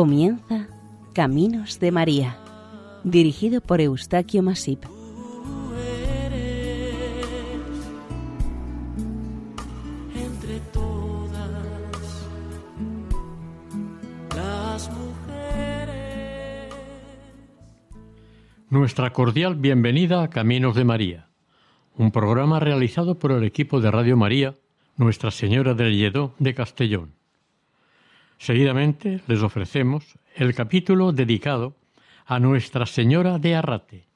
Comienza Caminos de María, dirigido por Eustaquio Masip. Tú eres entre todas las mujeres. Nuestra cordial bienvenida a Caminos de María, un programa realizado por el equipo de Radio María, Nuestra Señora del Lledó de Castellón. Seguidamente les ofrecemos el capítulo dedicado a Nuestra Señora de Arrate,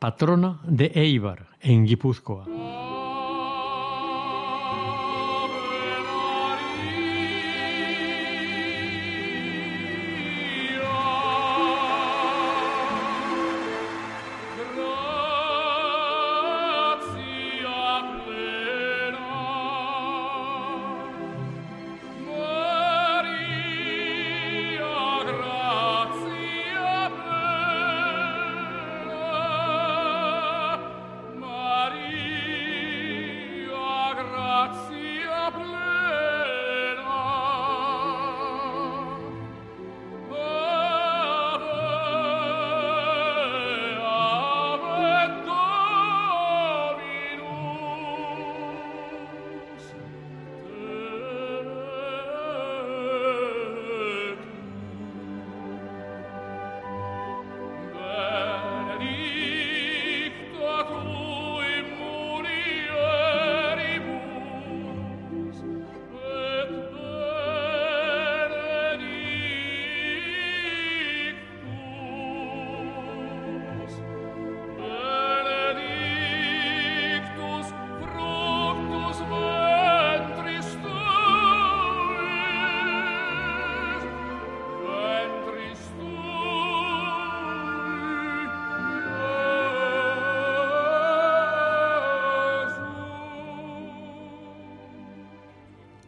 patrona de Eibar, en Guipúzcoa.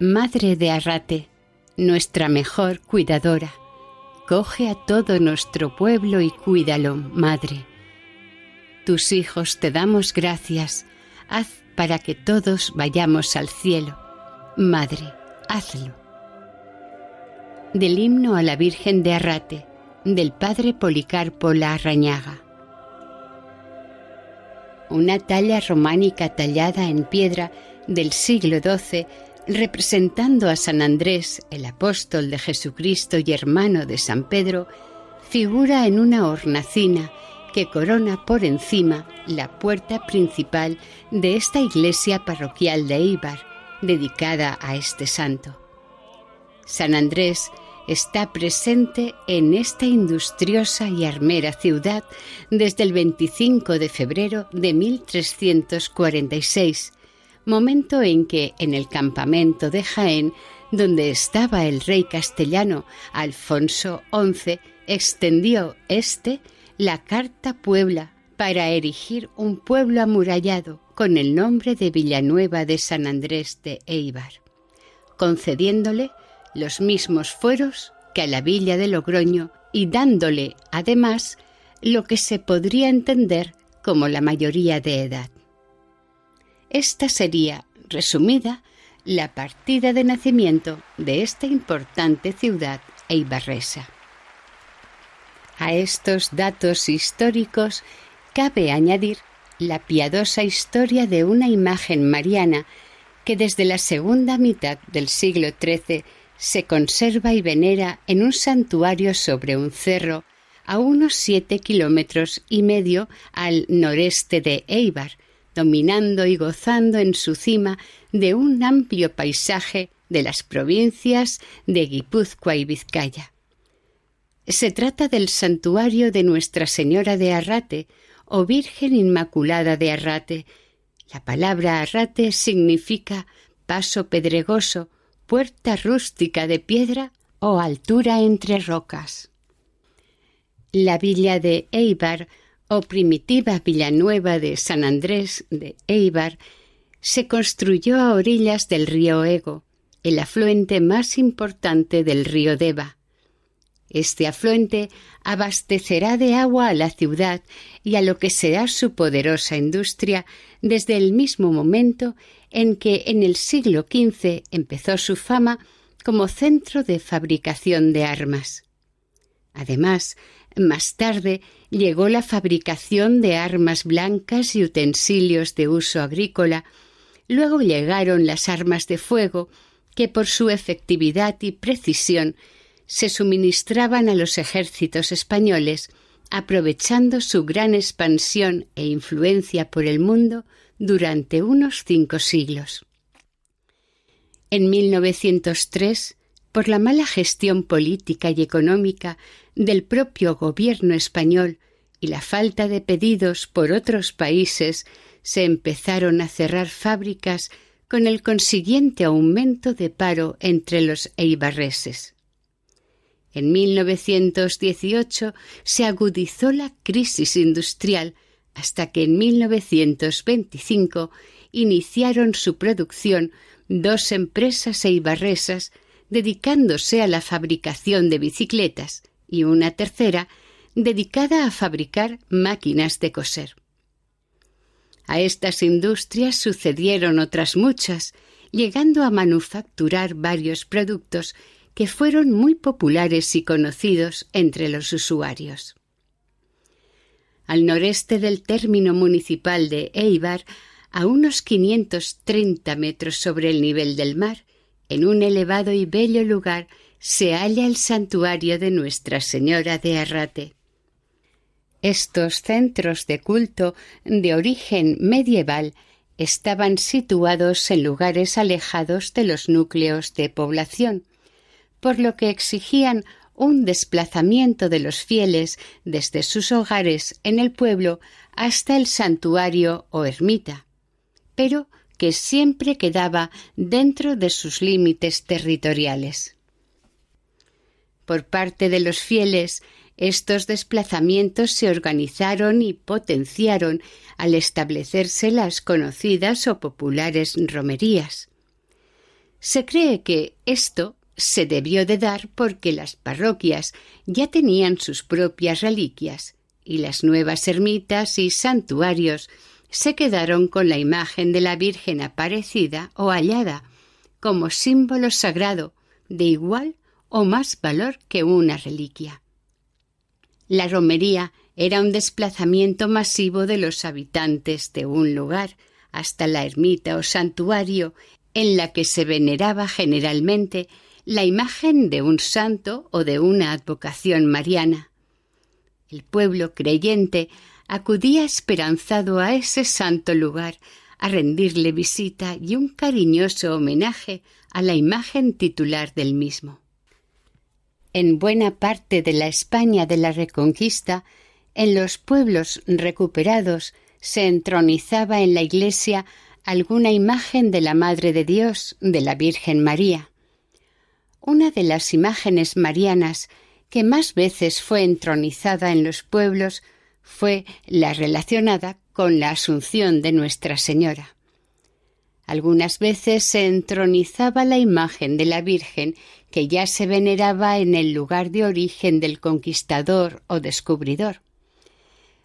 Madre de Arrate, nuestra mejor cuidadora, coge a todo nuestro pueblo y cuídalo, Madre. Tus hijos te damos gracias, haz para que todos vayamos al cielo. Madre, hazlo. Del himno a la Virgen de Arrate, del Padre Policarpo La Arrañaga. Una talla románica tallada en piedra del siglo XII representando a San Andrés, el apóstol de Jesucristo y hermano de San Pedro, figura en una hornacina que corona por encima la puerta principal de esta iglesia parroquial de Eibar, dedicada a este santo. San Andrés está presente en esta industriosa y armera ciudad desde el 25 de febrero de 1346, momento en que en el campamento de Jaén, donde estaba el rey castellano Alfonso XI, extendió éste la Carta Puebla para erigir un pueblo amurallado con el nombre de Villanueva de San Andrés de Eibar, concediéndole los mismos fueros que a la villa de Logroño y dándole, además, lo que se podría entender como la mayoría de edad. Esta sería, resumida, la partida de nacimiento de esta importante ciudad eibarresa. A estos datos históricos cabe añadir la piadosa historia de una imagen mariana que desde la segunda mitad del siglo XIII se conserva y venera en un santuario sobre un cerro a unos siete kilómetros y medio al noreste de Eibar, dominando y gozando en su cima de un amplio paisaje de las provincias de Guipúzcoa y Vizcaya. Se trata del santuario de Nuestra Señora de Arrate o Virgen Inmaculada de Arrate. La palabra Arrate significa paso pedregoso, puerta rústica de piedra o altura entre rocas. La villa de Eibar o primitiva Villanueva de San Andrés de Eibar se construyó a orillas del río Ego, el afluente más importante del río Deva. Este afluente abastecerá de agua a la ciudad y a lo que será su poderosa industria desde el mismo momento en que en el siglo XV empezó su fama como centro de fabricación de armas. Además, más tarde llegó la fabricación de armas blancas y utensilios de uso agrícola, luego llegaron las armas de fuego, que por su efectividad y precisión se suministraban a los ejércitos españoles, aprovechando su gran expansión e influencia por el mundo durante unos cinco siglos. En 1903, por la mala gestión política y económica del propio gobierno español y la falta de pedidos por otros países, se empezaron a cerrar fábricas con el consiguiente aumento de paro entre los eibarreses. En 1918 se agudizó la crisis industrial hasta que en 1925 iniciaron su producción dos empresas eibarresas dedicándose a la fabricación de bicicletas y una tercera dedicada a fabricar máquinas de coser. A estas industrias sucedieron otras muchas, llegando a manufacturar varios productos que fueron muy populares y conocidos entre los usuarios. Al noreste del término municipal de Eibar, a unos 530 metros sobre el nivel del mar, en un elevado y bello lugar, se halla el santuario de Nuestra Señora de Arrate. Estos centros de culto de origen medieval estaban situados en lugares alejados de los núcleos de población, por lo que exigían un desplazamiento de los fieles desde sus hogares en el pueblo hasta el santuario o ermita, pero que siempre quedaba dentro de sus límites territoriales. Por parte de los fieles, estos desplazamientos se organizaron y potenciaron al establecerse las conocidas o populares romerías. Se cree que esto se debió de dar porque las parroquias ya tenían sus propias reliquias y las nuevas ermitas y santuarios se quedaron con la imagen de la Virgen aparecida o hallada como símbolo sagrado de igual o más valor que una reliquia. La romería era un desplazamiento masivo de los habitantes de un lugar hasta la ermita o santuario en la que se veneraba generalmente la imagen de un santo o de una advocación mariana. El pueblo creyente acudía esperanzado a ese santo lugar a rendirle visita y un cariñoso homenaje a la imagen titular del mismo en buena parte de la España de la Reconquista, en los pueblos recuperados se entronizaba en la iglesia alguna imagen de la Madre de Dios, de la Virgen María. Una de las imágenes marianas que más veces fue entronizada en los pueblos fue la relacionada con la Asunción de Nuestra Señora. Algunas veces se entronizaba la imagen de la Virgen que ya se veneraba en el lugar de origen del conquistador o descubridor.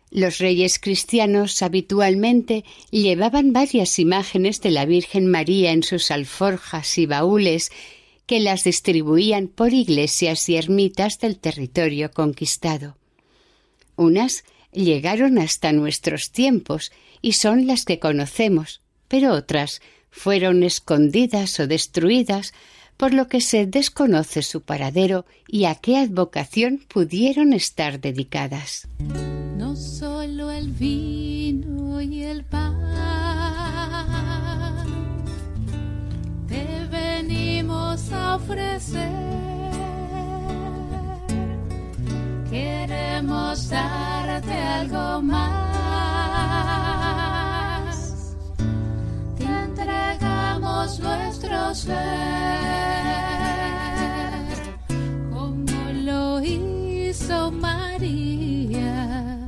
Los reyes cristianos habitualmente llevaban varias imágenes de la Virgen María en sus alforjas y baúles que las distribuían por iglesias y ermitas del territorio conquistado. Unas llegaron hasta nuestros tiempos y son las que conocemos, pero otras fueron escondidas o destruidas por lo que se desconoce su paradero y a qué advocación pudieron estar dedicadas. No solo el vino y el pan te venimos a ofrecer. Queremos darte algo más. Te entregamos nuestro ser. María,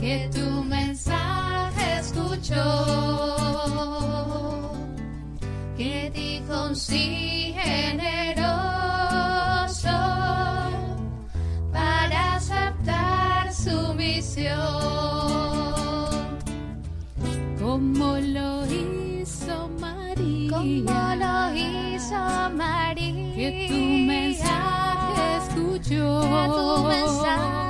que tu mensaje escuchó, que dijo sí generoso. su misión, como lo hizo María, como lo hizo María, que tu mensaje escuchó, tu mensaje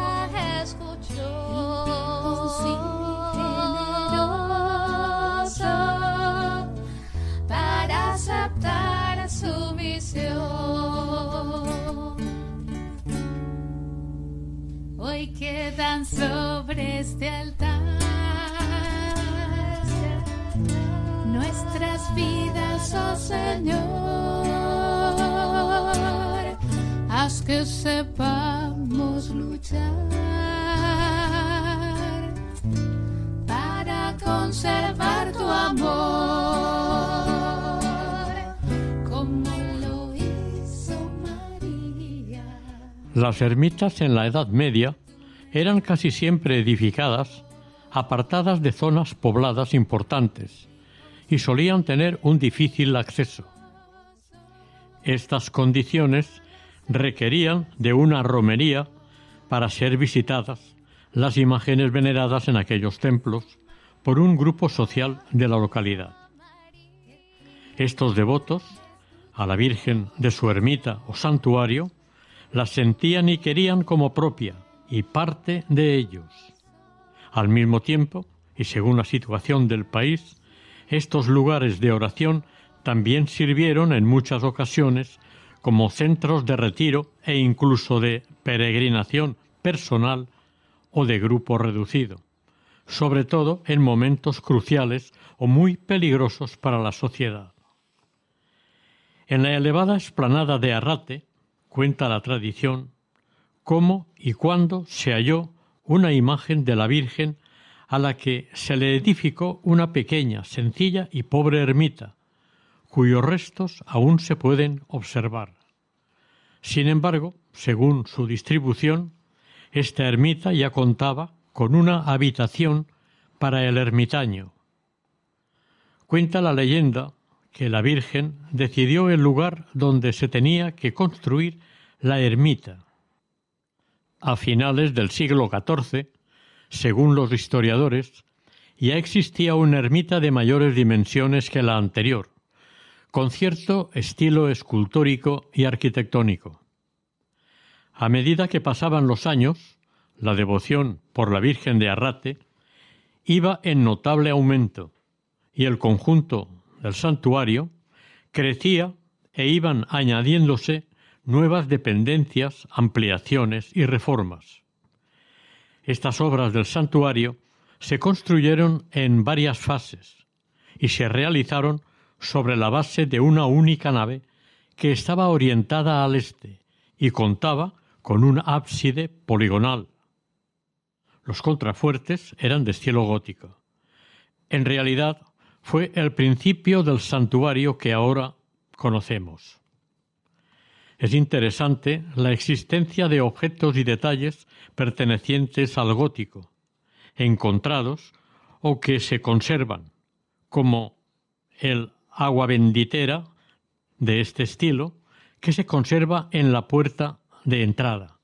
quedan sobre este altar nuestras vidas, oh Señor. Haz que sepamos luchar para conservar tu amor, como lo hizo María. Las ermitas en la Edad Media eran casi siempre edificadas apartadas de zonas pobladas importantes y solían tener un difícil acceso. Estas condiciones requerían de una romería para ser visitadas las imágenes veneradas en aquellos templos por un grupo social de la localidad. Estos devotos, a la Virgen de su ermita o santuario, la sentían y querían como propia y parte de ellos. Al mismo tiempo, y según la situación del país, estos lugares de oración también sirvieron en muchas ocasiones como centros de retiro e incluso de peregrinación personal o de grupo reducido, sobre todo en momentos cruciales o muy peligrosos para la sociedad. En la elevada explanada de Arrate, cuenta la tradición, cómo y cuándo se halló una imagen de la Virgen a la que se le edificó una pequeña, sencilla y pobre ermita, cuyos restos aún se pueden observar. Sin embargo, según su distribución, esta ermita ya contaba con una habitación para el ermitaño. Cuenta la leyenda que la Virgen decidió el lugar donde se tenía que construir la ermita. A finales del siglo XIV, según los historiadores, ya existía una ermita de mayores dimensiones que la anterior, con cierto estilo escultórico y arquitectónico. A medida que pasaban los años, la devoción por la Virgen de Arrate iba en notable aumento y el conjunto del santuario crecía e iban añadiéndose nuevas dependencias, ampliaciones y reformas. Estas obras del santuario se construyeron en varias fases y se realizaron sobre la base de una única nave que estaba orientada al este y contaba con un ábside poligonal. Los contrafuertes eran de estilo gótico. En realidad fue el principio del santuario que ahora conocemos. Es interesante la existencia de objetos y detalles pertenecientes al gótico, encontrados o que se conservan, como el agua benditera de este estilo, que se conserva en la puerta de entrada,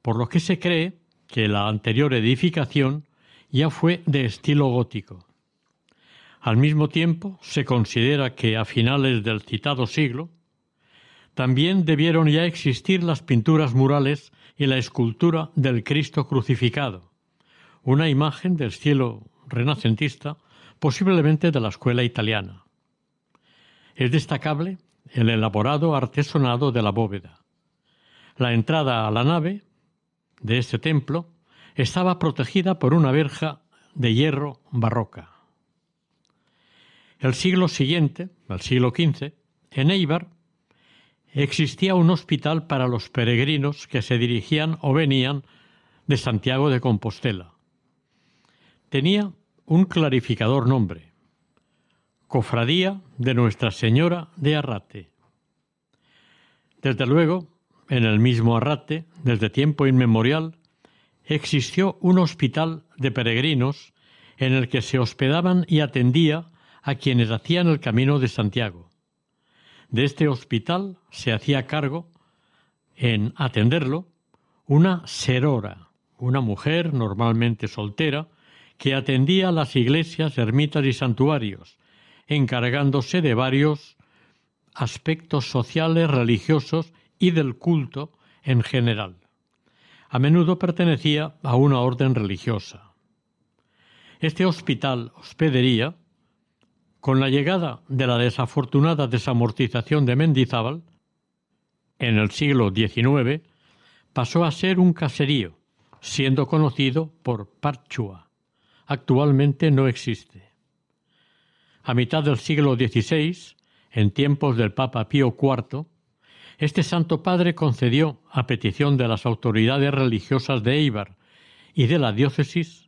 por lo que se cree que la anterior edificación ya fue de estilo gótico. Al mismo tiempo, se considera que a finales del citado siglo también debieron ya existir las pinturas murales y la escultura del Cristo crucificado, una imagen del cielo renacentista, posiblemente de la escuela italiana. Es destacable el elaborado artesonado de la bóveda. La entrada a la nave de este templo estaba protegida por una verja de hierro barroca. El siglo siguiente, el siglo XV, en Eibar existía un hospital para los peregrinos que se dirigían o venían de Santiago de Compostela. Tenía un clarificador nombre, Cofradía de Nuestra Señora de Arrate. Desde luego, en el mismo Arrate, desde tiempo inmemorial, existió un hospital de peregrinos en el que se hospedaban y atendía a quienes hacían el camino de Santiago. De este hospital se hacía cargo en atenderlo una serora, una mujer normalmente soltera, que atendía las iglesias, ermitas y santuarios, encargándose de varios aspectos sociales, religiosos y del culto en general. A menudo pertenecía a una orden religiosa. Este hospital, hospedería, con la llegada de la desafortunada desamortización de Mendizábal, en el siglo XIX, pasó a ser un caserío, siendo conocido por Parchua. Actualmente no existe. A mitad del siglo XVI, en tiempos del Papa Pío IV, este Santo Padre concedió, a petición de las autoridades religiosas de Eibar y de la diócesis,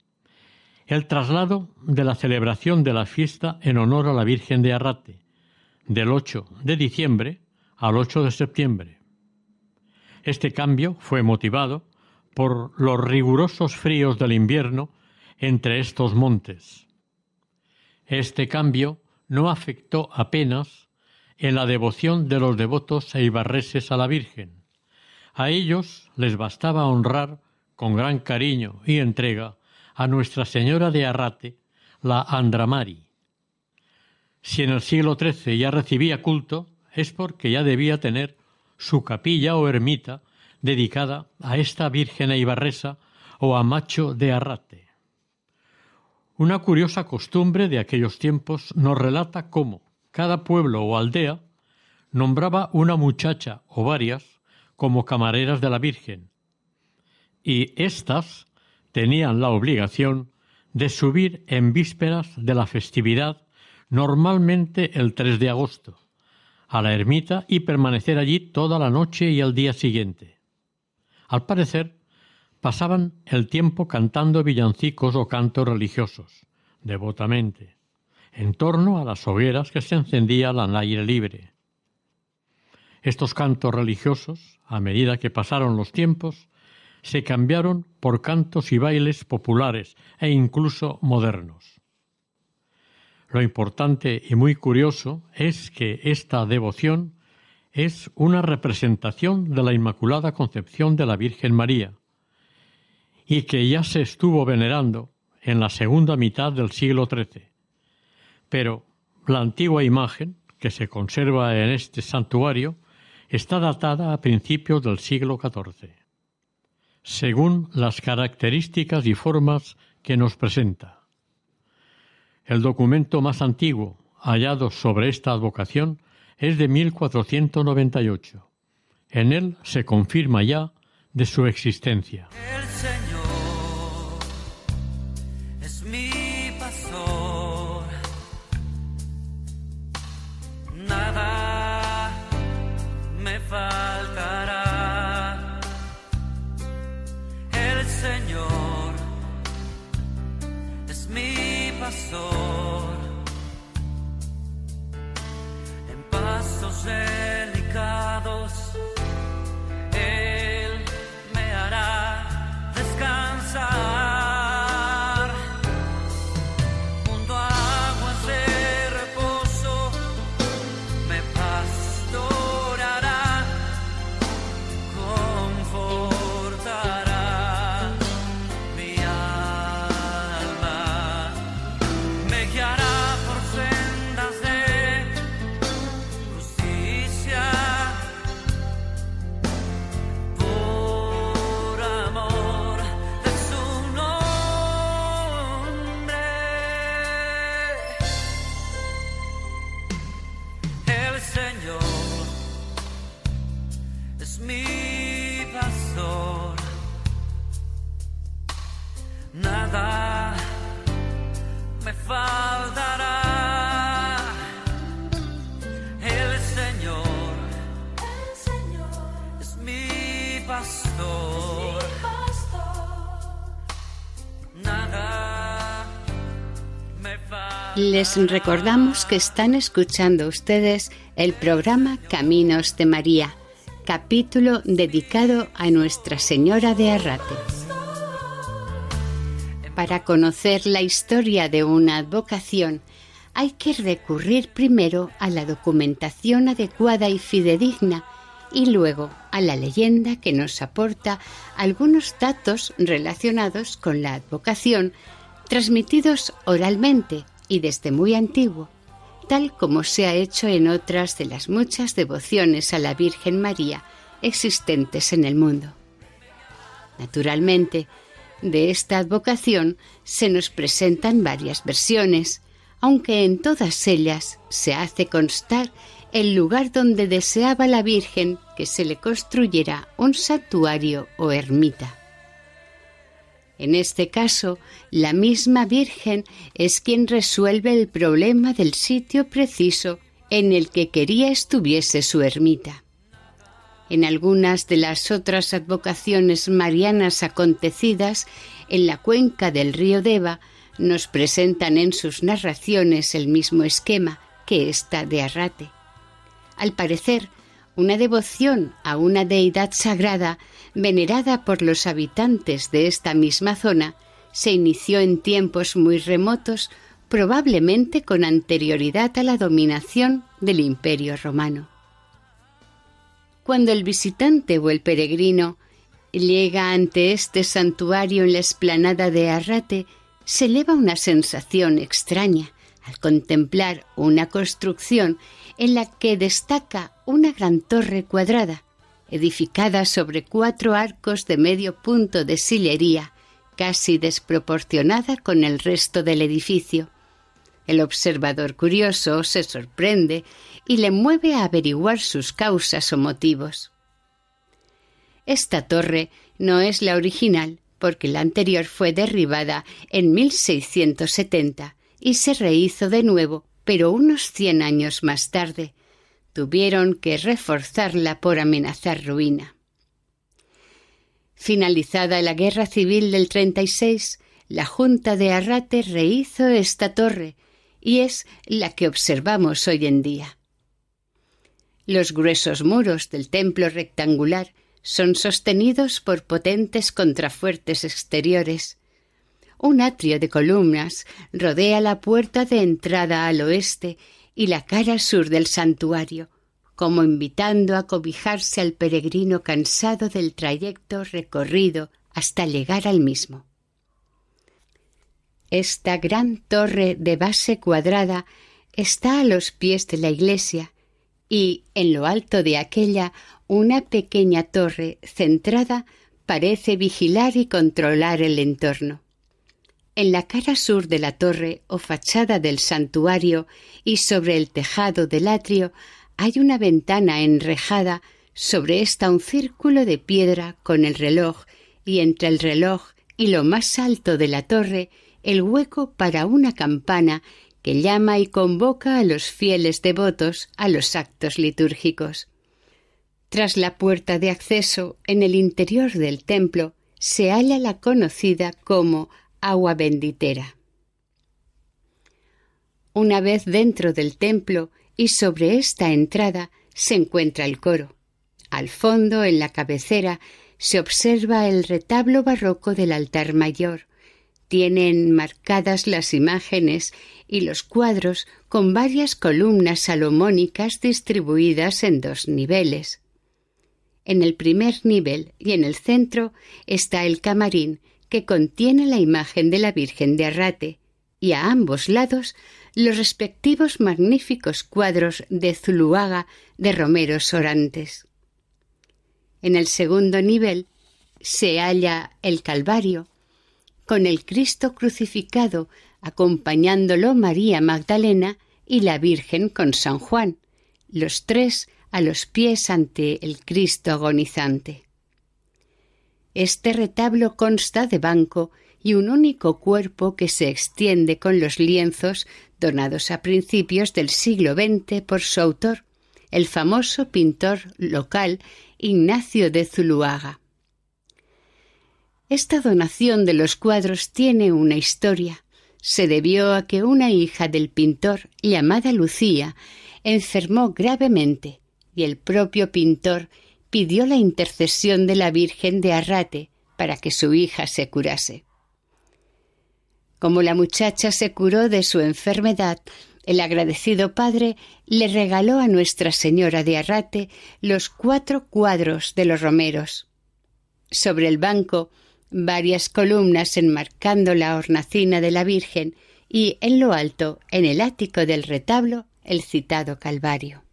el traslado de la celebración de la fiesta en honor a la Virgen de Arrate, del 8 de diciembre al 8 de septiembre. Este cambio fue motivado por los rigurosos fríos del invierno entre estos montes. Este cambio no afectó apenas en la devoción de los devotos eibarreses a la Virgen. A ellos les bastaba honrar con gran cariño y entrega a Nuestra Señora de Arrate, la Andramari. Si en el siglo XIII ya recibía culto, es porque ya debía tener su capilla o ermita dedicada a esta Virgen eibarresa o a Macho de Arrate. Una curiosa costumbre de aquellos tiempos nos relata cómo cada pueblo o aldea nombraba una muchacha o varias como camareras de la Virgen, y éstas tenían la obligación de subir en vísperas de la festividad, normalmente el 3 de agosto, a la ermita y permanecer allí toda la noche y el día siguiente. Al parecer, pasaban el tiempo cantando villancicos o cantos religiosos, devotamente, en torno a las hogueras que se encendían al aire libre. Estos cantos religiosos, a medida que pasaron los tiempos, se cambiaron por cantos y bailes populares e incluso modernos. Lo importante y muy curioso es que esta devoción es una representación de la Inmaculada Concepción de la Virgen María y que ya se estuvo venerando en la segunda mitad del siglo XIII. Pero la antigua imagen que se conserva en este santuario está datada a principios del siglo XIV según las características y formas que nos presenta. El documento más antiguo hallado sobre esta advocación es de 1498. En él se confirma ya de su existencia. Les recordamos que están escuchando ustedes el programa Caminos de María, capítulo dedicado a Nuestra Señora de Arrate. Para conocer la historia de una advocación, hay que recurrir primero a la documentación adecuada y fidedigna y luego a la leyenda que nos aporta algunos datos relacionados con la advocación transmitidos oralmente y desde muy antiguo, tal como se ha hecho en otras de las muchas devociones a la Virgen María existentes en el mundo. Naturalmente, de esta advocación se nos presentan varias versiones, aunque en todas ellas se hace constar el lugar donde deseaba la Virgen que se le construyera un santuario o ermita. En este caso, la misma Virgen es quien resuelve el problema del sitio preciso en el que quería estuviese su ermita. En algunas de las otras advocaciones marianas acontecidas en la cuenca del río Deva, nos presentan en sus narraciones el mismo esquema que esta de Arrate. Al parecer, una devoción a una deidad sagrada venerada por los habitantes de esta misma zona se inició en tiempos muy remotos, probablemente con anterioridad a la dominación del Imperio romano. Cuando el visitante o el peregrino llega ante este santuario en la esplanada de Arrate, se eleva una sensación extraña al contemplar una construcción en la que destaca una gran torre cuadrada, edificada sobre cuatro arcos de medio punto de sillería, casi desproporcionada con el resto del edificio. El observador curioso se sorprende y le mueve a averiguar sus causas o motivos. Esta torre no es la original porque la anterior fue derribada en 1670 y se rehizo de nuevo, pero unos cien años más tarde. Tuvieron que reforzarla por amenazar ruina. Finalizada la Guerra Civil del 36, la Junta de Arrate rehizo esta torre y es la que observamos hoy en día. Los gruesos muros del templo rectangular son sostenidos por potentes contrafuertes exteriores. Un atrio de columnas rodea la puerta de entrada al oeste y la cara sur del santuario, como invitando a cobijarse al peregrino cansado del trayecto recorrido hasta llegar al mismo. Esta gran torre de base cuadrada está a los pies de la iglesia y en lo alto de aquella una pequeña torre centrada parece vigilar y controlar el entorno. En la cara sur de la torre o fachada del santuario y sobre el tejado del atrio hay una ventana enrejada, sobre esta un círculo de piedra con el reloj y entre el reloj y lo más alto de la torre el hueco para una campana que llama y convoca a los fieles devotos a los actos litúrgicos. Tras la puerta de acceso en el interior del templo se halla la conocida como agua benditera. Una vez dentro del templo y sobre esta entrada se encuentra el coro. Al fondo, en la cabecera, se observa el retablo barroco del altar mayor. Tienen marcadas las imágenes y los cuadros con varias columnas salomónicas distribuidas en dos niveles. En el primer nivel y en el centro está el camarín que contiene la imagen de la Virgen de Arrate y a ambos lados los respectivos magníficos cuadros de Zuluaga de Romero Orantes. En el segundo nivel se halla el Calvario, con el Cristo crucificado acompañándolo María Magdalena y la Virgen con San Juan, los tres a los pies ante el Cristo agonizante. Este retablo consta de banco y un único cuerpo que se extiende con los lienzos donados a principios del siglo XX por su autor, el famoso pintor local Ignacio de Zuluaga. Esta donación de los cuadros tiene una historia. Se debió a que una hija del pintor, llamada Lucía, enfermó gravemente y el propio pintor pidió la intercesión de la Virgen de Arrate para que su hija se curase. Como la muchacha se curó de su enfermedad, el agradecido padre le regaló a Nuestra Señora de Arrate los cuatro cuadros de los romeros. Sobre el banco varias columnas enmarcando la hornacina de la Virgen y en lo alto, en el ático del retablo, el citado Calvario.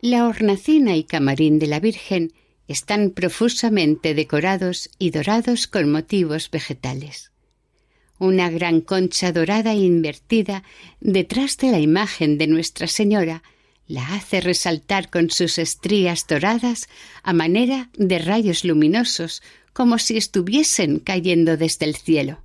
La hornacina y camarín de la Virgen están profusamente decorados y dorados con motivos vegetales. Una gran concha dorada invertida detrás de la imagen de Nuestra Señora la hace resaltar con sus estrías doradas a manera de rayos luminosos como si estuviesen cayendo desde el cielo.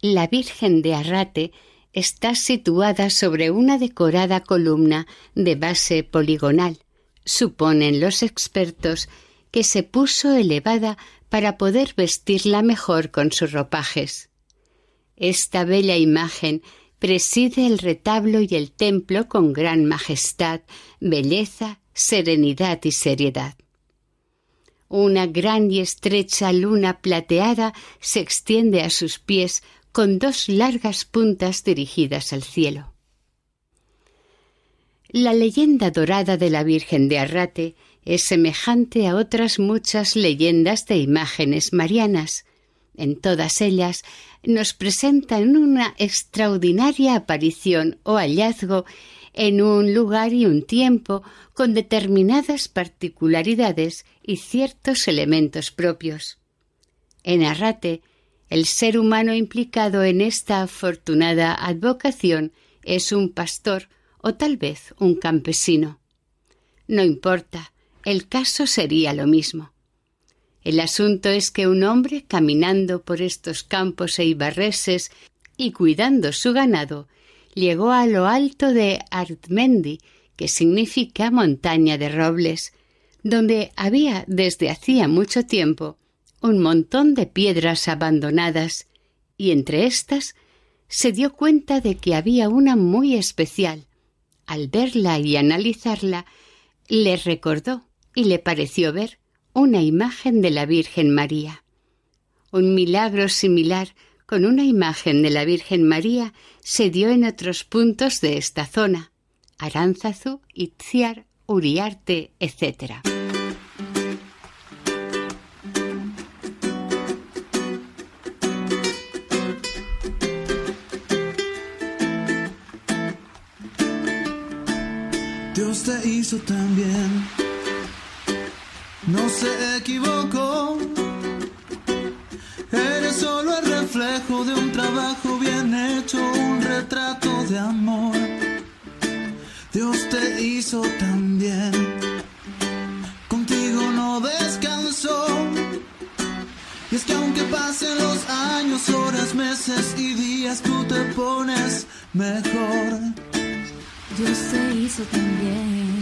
La Virgen de Arrate está situada sobre una decorada columna de base poligonal. Suponen los expertos que se puso elevada para poder vestirla mejor con sus ropajes. Esta bella imagen preside el retablo y el templo con gran majestad, belleza, serenidad y seriedad. Una gran y estrecha luna plateada se extiende a sus pies con dos largas puntas dirigidas al cielo. La leyenda dorada de la Virgen de Arrate es semejante a otras muchas leyendas de imágenes marianas. En todas ellas nos presentan una extraordinaria aparición o hallazgo en un lugar y un tiempo con determinadas particularidades y ciertos elementos propios. En Arrate, el ser humano implicado en esta afortunada advocación es un pastor o tal vez un campesino. No importa, el caso sería lo mismo. El asunto es que un hombre caminando por estos campos e ibarreses y cuidando su ganado llegó a lo alto de Artmendi, que significa montaña de robles, donde había desde hacía mucho tiempo un montón de piedras abandonadas, y entre éstas se dio cuenta de que había una muy especial. Al verla y analizarla, le recordó y le pareció ver una imagen de la Virgen María. Un milagro similar con una imagen de la Virgen María se dio en otros puntos de esta zona, Aránzazu, Itziar, Uriarte, etc. Hizo no se equivocó Eres solo el reflejo de un trabajo bien hecho, un retrato de amor. Dios te hizo también, contigo no descansó. Y es que aunque pasen los años, horas, meses y días, tú te pones mejor. Dios te hizo también,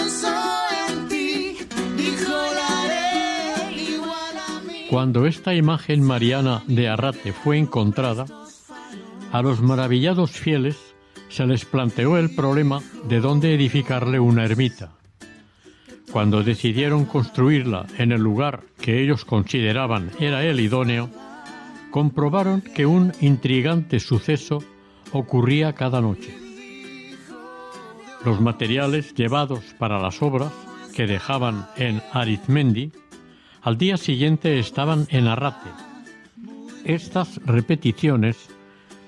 Cuando esta imagen mariana de Arrate fue encontrada, a los maravillados fieles se les planteó el problema de dónde edificarle una ermita. Cuando decidieron construirla en el lugar que ellos consideraban era el idóneo, comprobaron que un intrigante suceso ocurría cada noche. Los materiales llevados para las obras que dejaban en Arizmendi al día siguiente estaban en Arrate. Estas repeticiones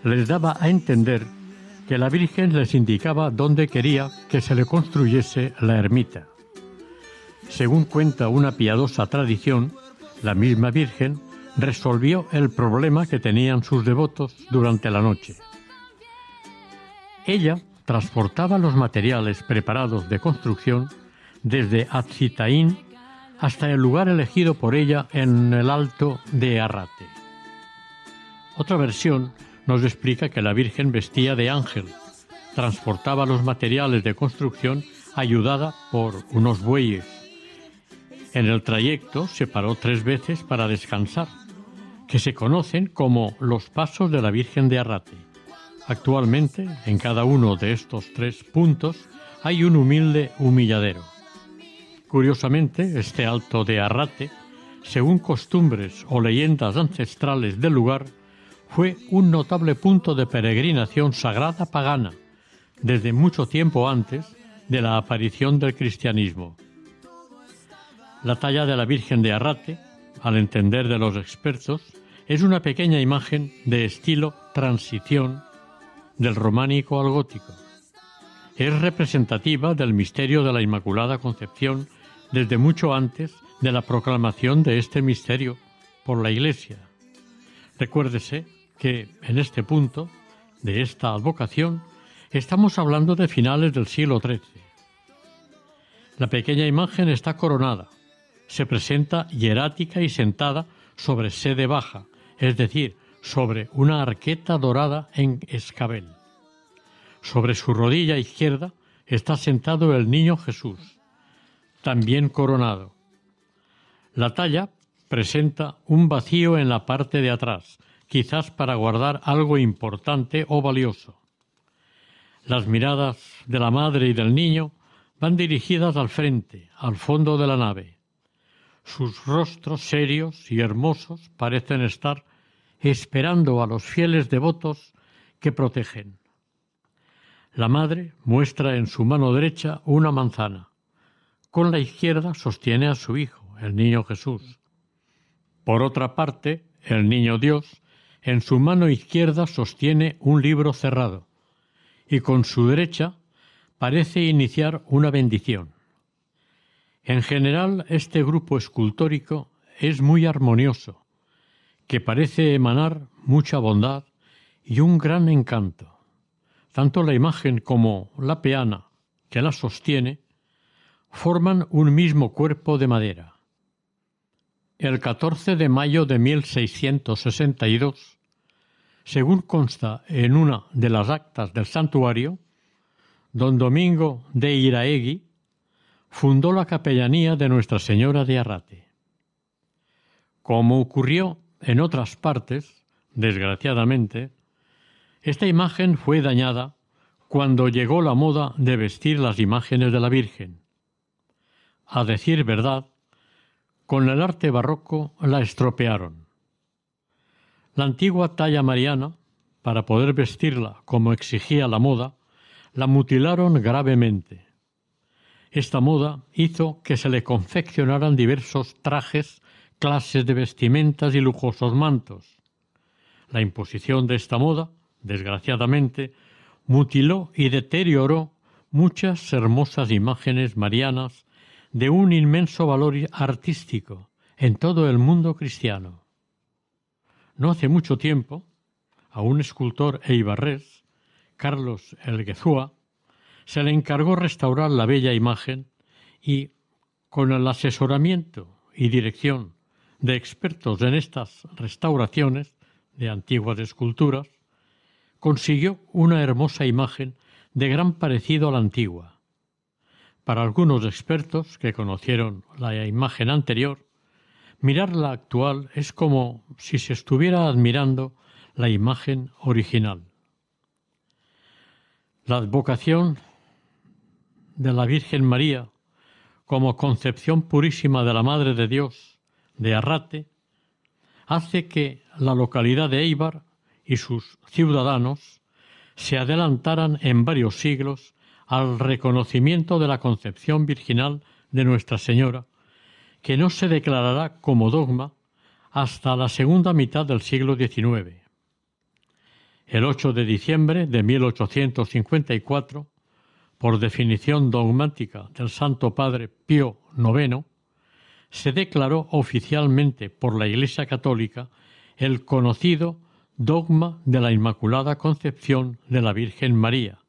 les daba a entender que la Virgen les indicaba dónde quería que se le construyese la ermita. Según cuenta una piadosa tradición, la misma Virgen resolvió el problema que tenían sus devotos durante la noche. Ella transportaba los materiales preparados de construcción desde Atzitaín hasta el lugar elegido por ella en el alto de Arrate. Otra versión nos explica que la Virgen vestía de ángel, transportaba los materiales de construcción ayudada por unos bueyes En el trayecto se paró tres veces para descansar, que se conocen como los pasos de la Virgen de Arrate. Actualmente, en cada uno de estos tres puntos hay un humilde humilladero. Curiosamente, este alto de Arrate, según costumbres o leyendas ancestrales del lugar, fue un notable punto de peregrinación sagrada pagana, desde mucho tiempo antes de la aparición del cristianismo. La talla de la Virgen de Arrate, al entender de los expertos, es una pequeña imagen de estilo transición del románico al gótico. Es representativa del misterio de la Inmaculada Concepción desde mucho antes de la proclamación de este misterio por la Iglesia. Recuérdese que en este punto de esta advocación estamos hablando de finales del siglo XIII. La pequeña imagen está coronada, se presenta hierática y sentada sobre sede baja, es decir, sobre una arqueta dorada en escabel. Sobre su rodilla izquierda está sentado el niño Jesús, también coronado. La talla presenta un vacío en la parte de atrás, quizás para guardar algo importante o valioso. Las miradas de la madre y del niño van dirigidas al frente, al fondo de la nave. Sus rostros serios y hermosos parecen estar esperando a los fieles devotos que protegen. La madre muestra en su mano derecha una manzana. Con la izquierda sostiene a su hijo, el niño Jesús. Por otra parte, el niño Dios en su mano izquierda sostiene un libro cerrado y con su derecha parece iniciar una bendición. En general, este grupo escultórico es muy armonioso, que parece emanar mucha bondad y un gran encanto. Tanto la imagen como la peana que la sostiene forman un mismo cuerpo de madera. El 14 de mayo de 1662, según consta en una de las actas del santuario, don Domingo de Iraegui fundó la capellanía de Nuestra Señora de Arrate. Como ocurrió en otras partes, desgraciadamente, esta imagen fue dañada cuando llegó la moda de vestir las imágenes de la Virgen. A decir verdad, con el arte barroco la estropearon. La antigua talla mariana, para poder vestirla como exigía la moda, la mutilaron gravemente. Esta moda hizo que se le confeccionaran diversos trajes, clases de vestimentas y lujosos mantos. La imposición de esta moda, desgraciadamente, mutiló y deterioró muchas hermosas imágenes marianas de un inmenso valor artístico en todo el mundo cristiano. No hace mucho tiempo, a un escultor eibarrés, Carlos Elguezúa, se le encargó restaurar la bella imagen y, con el asesoramiento y dirección de expertos en estas restauraciones de antiguas esculturas, consiguió una hermosa imagen de gran parecido a la antigua, para algunos expertos que conocieron la imagen anterior, mirar la actual es como si se estuviera admirando la imagen original. La advocación de la Virgen María como concepción purísima de la Madre de Dios de Arrate hace que la localidad de Eibar y sus ciudadanos se adelantaran en varios siglos al reconocimiento de la concepción virginal de Nuestra Señora, que no se declarará como dogma hasta la segunda mitad del siglo XIX. El 8 de diciembre de 1854, por definición dogmática del Santo Padre Pío IX, se declaró oficialmente por la Iglesia Católica el conocido dogma de la Inmaculada Concepción de la Virgen María,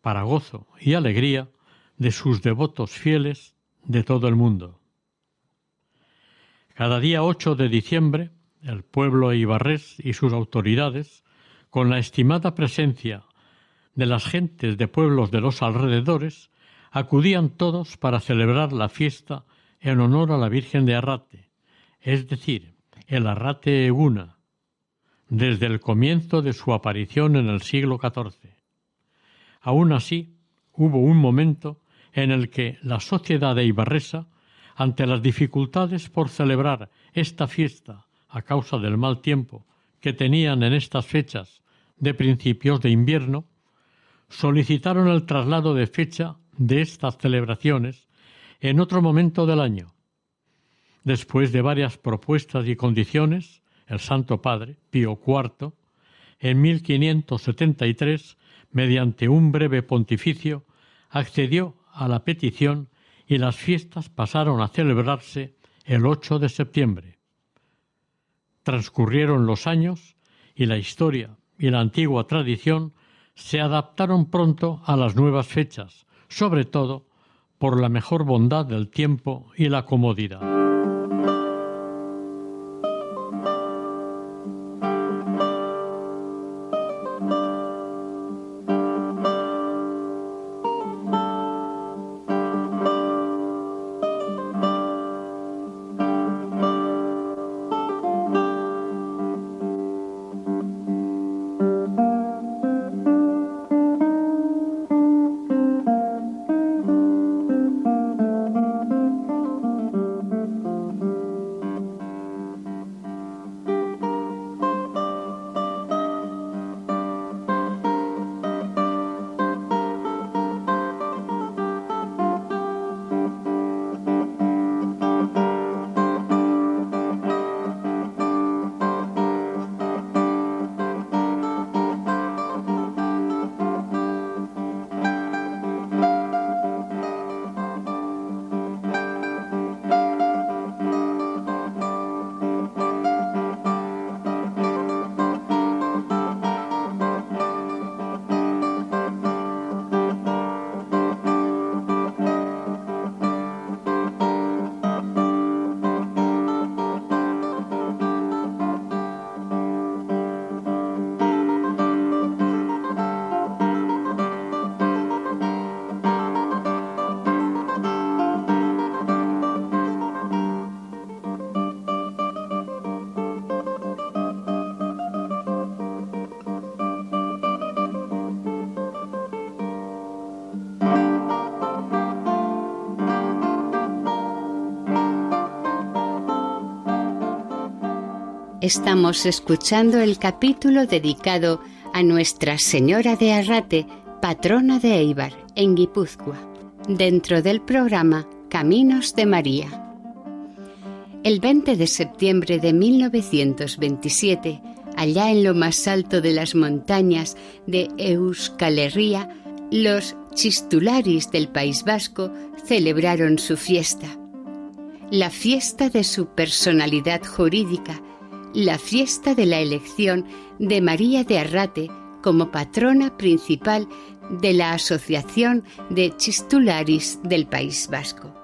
para gozo y alegría de sus devotos fieles de todo el mundo. Cada día 8 de diciembre, el pueblo ibarrés y sus autoridades, con la estimada presencia de las gentes de pueblos de los alrededores, acudían todos para celebrar la fiesta en honor a la Virgen de Arrate, es decir, el Arrate Eguna, desde el comienzo de su aparición en el siglo XIV. Aún así, hubo un momento en el que la sociedad de Ibarresa, ante las dificultades por celebrar esta fiesta a causa del mal tiempo que tenían en estas fechas de principios de invierno, solicitaron el traslado de fecha de estas celebraciones en otro momento del año. Después de varias propuestas y condiciones, el Santo Padre, Pío IV, en 1573, mediante un breve pontificio, accedió a la petición y las fiestas pasaron a celebrarse el 8 de septiembre. Transcurrieron los años y la historia y la antigua tradición se adaptaron pronto a las nuevas fechas, sobre todo por la mejor bondad del tiempo y la comodidad. Estamos escuchando el capítulo dedicado a Nuestra Señora de Arrate, patrona de Eibar, en Guipúzcoa, dentro del programa Caminos de María. El 20 de septiembre de 1927, allá en lo más alto de las montañas de Euskal Herria, los chistularis del País Vasco celebraron su fiesta. La fiesta de su personalidad jurídica, la fiesta de la elección de María de Arrate como patrona principal de la Asociación de Chistularis del País Vasco.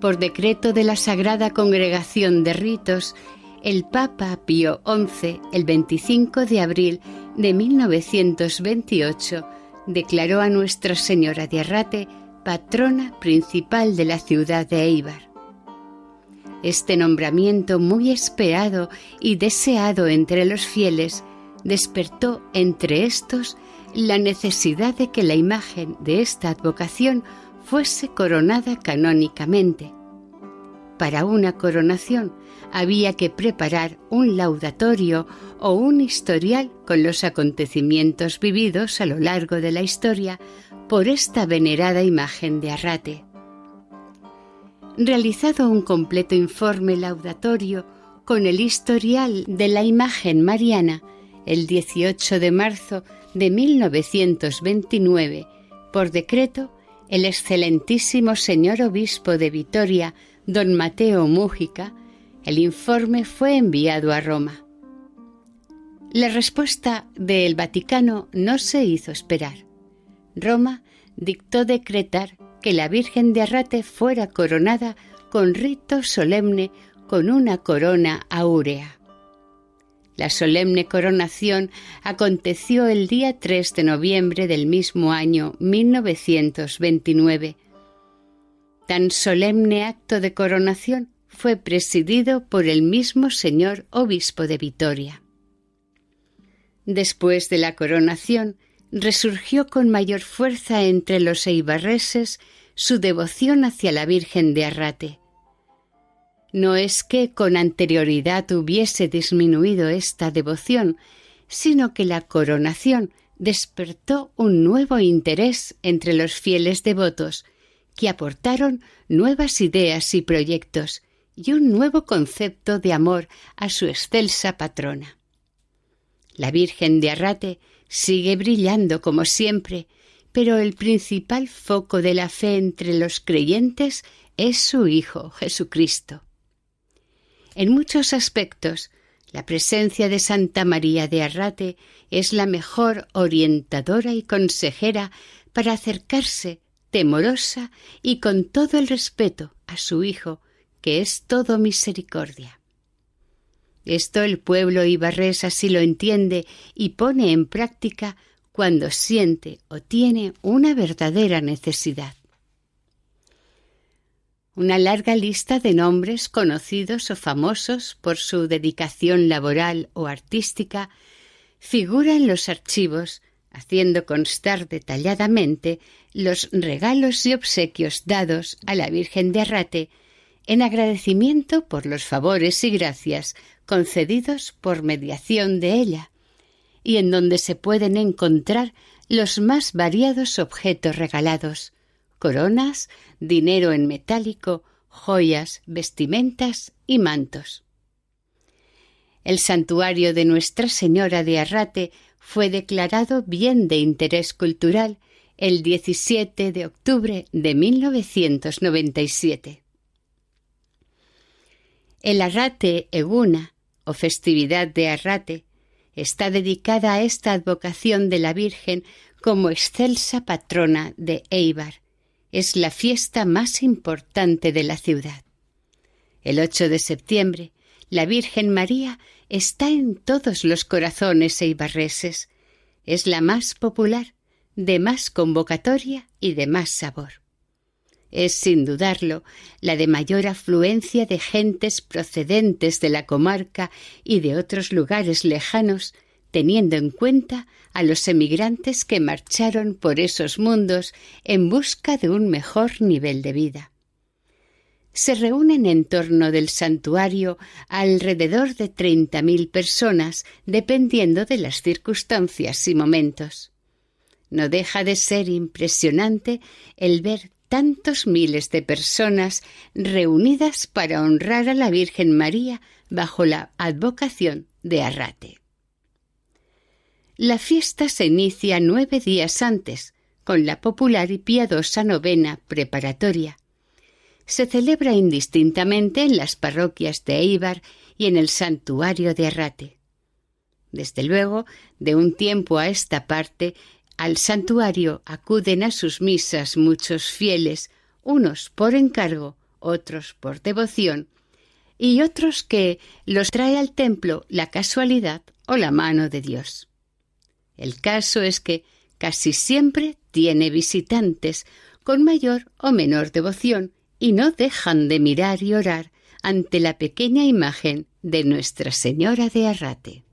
Por decreto de la Sagrada Congregación de Ritos, el Papa Pío XI, el 25 de abril de 1928, declaró a Nuestra Señora de Arrate patrona principal de la ciudad de Eibar. Este nombramiento muy esperado y deseado entre los fieles despertó entre estos la necesidad de que la imagen de esta advocación fuese coronada canónicamente. Para una coronación había que preparar un laudatorio o un historial con los acontecimientos vividos a lo largo de la historia por esta venerada imagen de Arrate realizado un completo informe laudatorio con el historial de la imagen mariana el 18 de marzo de 1929, por decreto, el excelentísimo señor obispo de Vitoria, don Mateo Mújica, el informe fue enviado a Roma. La respuesta del Vaticano no se hizo esperar. Roma dictó decretar que la Virgen de Arrate fuera coronada con rito solemne con una corona áurea. La solemne coronación aconteció el día 3 de noviembre del mismo año 1929. Tan solemne acto de coronación fue presidido por el mismo señor obispo de Vitoria. Después de la coronación, resurgió con mayor fuerza entre los eibarreses su devoción hacia la Virgen de Arrate. No es que con anterioridad hubiese disminuido esta devoción, sino que la coronación despertó un nuevo interés entre los fieles devotos, que aportaron nuevas ideas y proyectos y un nuevo concepto de amor a su excelsa patrona. La Virgen de Arrate sigue brillando como siempre, pero el principal foco de la fe entre los creyentes es su Hijo Jesucristo. En muchos aspectos, la presencia de Santa María de Arrate es la mejor orientadora y consejera para acercarse temorosa y con todo el respeto a su Hijo, que es todo misericordia. Esto el pueblo ibarrés así lo entiende y pone en práctica cuando siente o tiene una verdadera necesidad. Una larga lista de nombres conocidos o famosos por su dedicación laboral o artística figura en los archivos, haciendo constar detalladamente los regalos y obsequios dados a la Virgen de Arrate en agradecimiento por los favores y gracias concedidos por mediación de ella, y en donde se pueden encontrar los más variados objetos regalados, coronas, dinero en metálico, joyas, vestimentas y mantos. El santuario de Nuestra Señora de Arrate fue declarado bien de interés cultural el 17 de octubre de 1997. El Arrate Eguna, o festividad de Arrate, está dedicada a esta advocación de la Virgen como excelsa patrona de Eibar. Es la fiesta más importante de la ciudad. El 8 de septiembre, la Virgen María está en todos los corazones eibarreses. Es la más popular, de más convocatoria y de más sabor. Es, sin dudarlo, la de mayor afluencia de gentes procedentes de la comarca y de otros lugares lejanos, teniendo en cuenta a los emigrantes que marcharon por esos mundos en busca de un mejor nivel de vida. Se reúnen en torno del santuario alrededor de treinta mil personas, dependiendo de las circunstancias y momentos. No deja de ser impresionante el ver tantos miles de personas reunidas para honrar a la Virgen María bajo la advocación de Arrate. La fiesta se inicia nueve días antes, con la popular y piadosa novena preparatoria. Se celebra indistintamente en las parroquias de Eibar y en el santuario de Arrate. Desde luego, de un tiempo a esta parte, al santuario acuden a sus misas muchos fieles, unos por encargo, otros por devoción, y otros que los trae al templo la casualidad o la mano de Dios. El caso es que casi siempre tiene visitantes con mayor o menor devoción y no dejan de mirar y orar ante la pequeña imagen de Nuestra Señora de Arrate.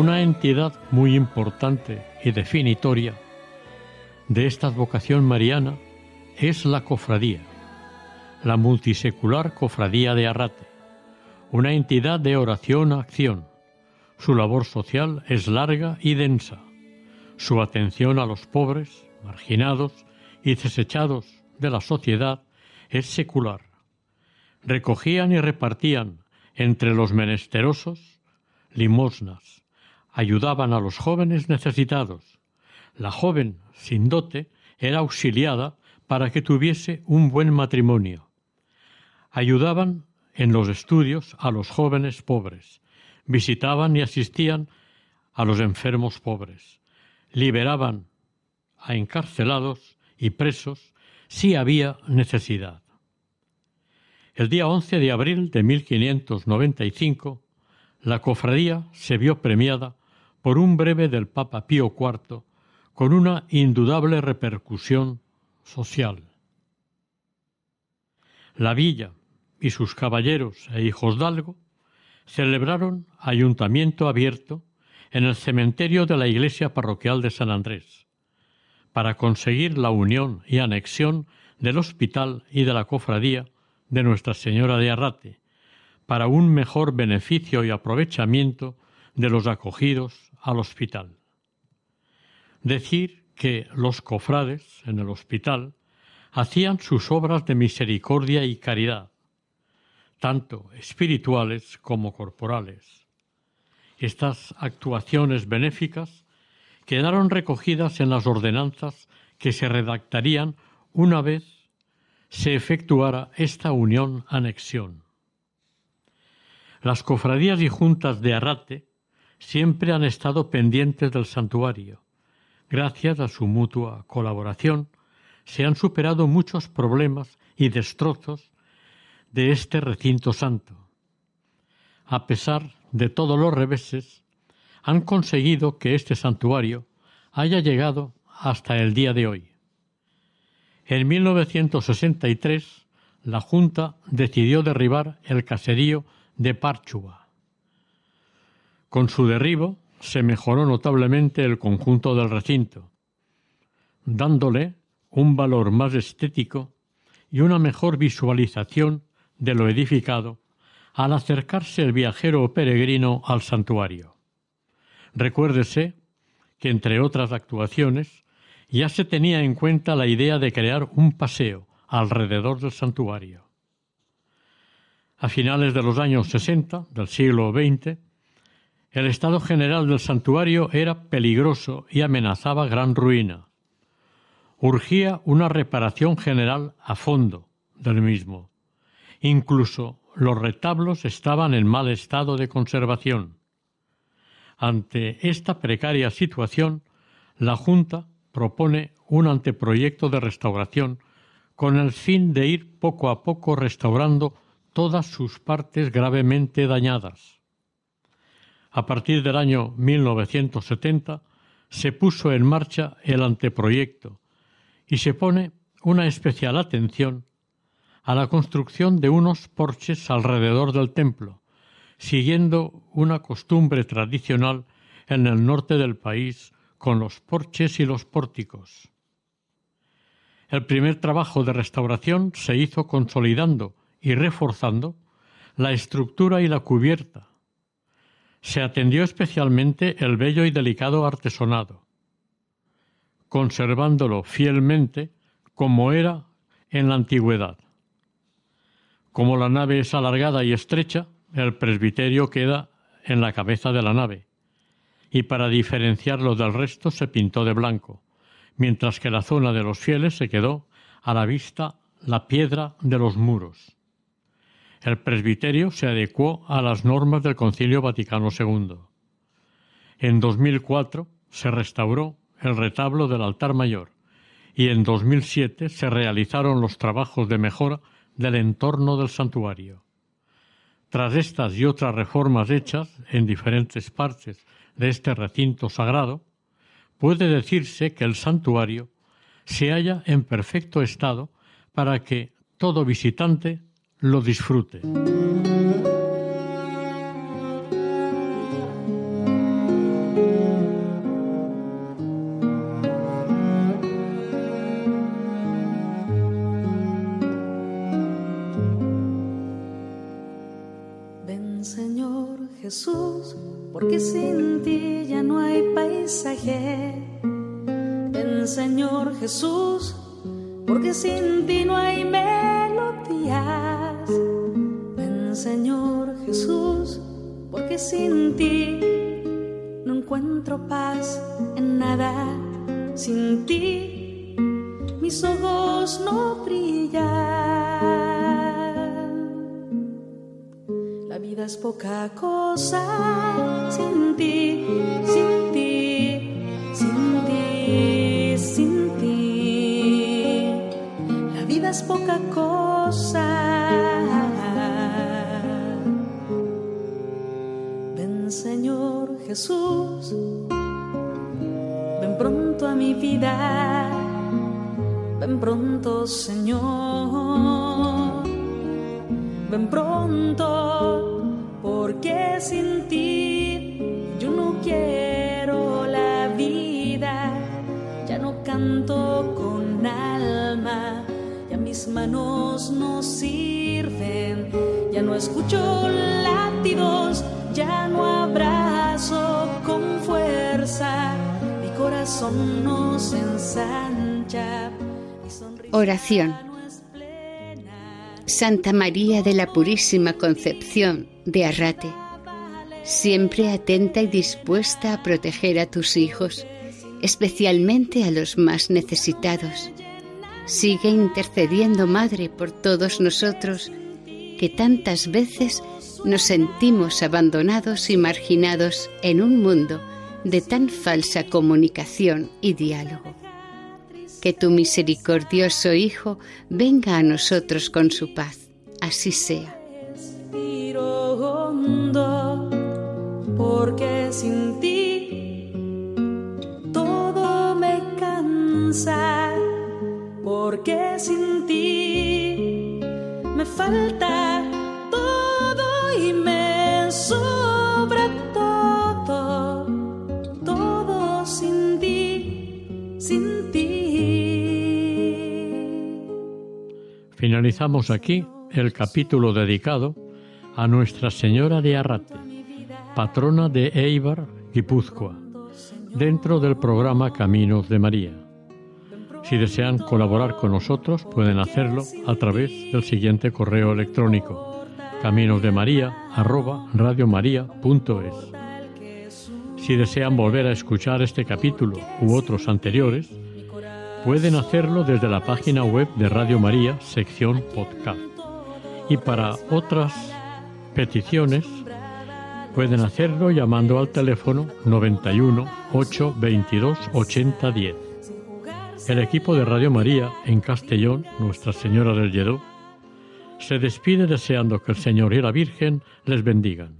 Una entidad muy importante y definitoria de esta vocación mariana es la cofradía, la multisecular cofradía de Arrate, una entidad de oración-acción. Su labor social es larga y densa. Su atención a los pobres, marginados y desechados de la sociedad es secular. Recogían y repartían entre los menesterosos limosnas, ayudaban a los jóvenes necesitados. La joven sin dote era auxiliada para que tuviese un buen matrimonio. Ayudaban en los estudios a los jóvenes pobres, visitaban y asistían a los enfermos pobres, liberaban a encarcelados y presos si había necesidad. El día 11 de abril de 1595, la cofradía se vio premiada por un breve del Papa Pío IV con una indudable repercusión social. La villa y sus caballeros e hijos d'algo celebraron ayuntamiento abierto en el cementerio de la iglesia parroquial de San Andrés, para conseguir la unión y anexión del hospital y de la cofradía de Nuestra Señora de Arrate, para un mejor beneficio y aprovechamiento de los acogidos al hospital. Decir que los cofrades en el hospital hacían sus obras de misericordia y caridad, tanto espirituales como corporales. Estas actuaciones benéficas quedaron recogidas en las ordenanzas que se redactarían una vez se efectuara esta unión anexión. Las cofradías y juntas de Arrate siempre han estado pendientes del santuario. Gracias a su mutua colaboración, se han superado muchos problemas y destrozos de este recinto santo. A pesar de todos los reveses, han conseguido que este santuario haya llegado hasta el día de hoy. En 1963, la Junta decidió derribar el caserío de Párchua. Con su derribo se mejoró notablemente el conjunto del recinto, dándole un valor más estético y una mejor visualización de lo edificado al acercarse el viajero o peregrino al santuario. Recuérdese que, entre otras actuaciones, ya se tenía en cuenta la idea de crear un paseo alrededor del santuario. A finales de los años 60 del siglo XX, el estado general del santuario era peligroso y amenazaba gran ruina. Urgía una reparación general a fondo del mismo. Incluso los retablos estaban en mal estado de conservación. Ante esta precaria situación, la Junta propone un anteproyecto de restauración con el fin de ir poco a poco restaurando todas sus partes gravemente dañadas. A partir del año 1970 se puso en marcha el anteproyecto y se pone una especial atención a la construcción de unos porches alrededor del templo, siguiendo una costumbre tradicional en el norte del país con los porches y los pórticos. El primer trabajo de restauración se hizo consolidando y reforzando la estructura y la cubierta. Se atendió especialmente el bello y delicado artesonado, conservándolo fielmente como era en la antigüedad. Como la nave es alargada y estrecha, el presbiterio queda en la cabeza de la nave, y para diferenciarlo del resto se pintó de blanco, mientras que la zona de los fieles se quedó a la vista la piedra de los muros. El presbiterio se adecuó a las normas del Concilio Vaticano II. En 2004 se restauró el retablo del altar mayor y en 2007 se realizaron los trabajos de mejora del entorno del santuario. Tras estas y otras reformas hechas en diferentes partes de este recinto sagrado, puede decirse que el santuario se halla en perfecto estado para que todo visitante lo disfrute. señor Jesús, porque sin ti ya no hay paisaje. Ven Señor Jesús, porque sin ti encuentro paz en nada. Sin ti mis ojos no brillan. La vida es poca cosa sin ti, sin ti, Jesús, ven pronto a mi vida, ven pronto Señor, ven pronto, porque sin ti yo no quiero la vida, ya no canto con alma, ya mis manos no sirven, ya no escucho latidos, ya no abrazo corazón ensancha. Oración. Santa María de la Purísima Concepción de Arrate, siempre atenta y dispuesta a proteger a tus hijos, especialmente a los más necesitados. Sigue intercediendo, Madre, por todos nosotros, que tantas veces nos sentimos abandonados y marginados en un mundo de tan falsa comunicación y diálogo. Que tu misericordioso Hijo venga a nosotros con su paz. Así sea. porque sin ti todo me cansa, porque sin ti me falta Finalizamos aquí el capítulo dedicado a Nuestra Señora de Arrate, patrona de Eibar, Guipúzcoa, dentro del programa Caminos de María. Si desean colaborar con nosotros, pueden hacerlo a través del siguiente correo electrónico caminosdemaria@radiomaria.es. Si desean volver a escuchar este capítulo u otros anteriores, pueden hacerlo desde la página web de Radio María, sección podcast. Y para otras peticiones, pueden hacerlo llamando al teléfono 91 8 22 80 10. El equipo de Radio María en Castellón, Nuestra Señora del Lledó, se despide deseando que el Señor y la Virgen les bendigan.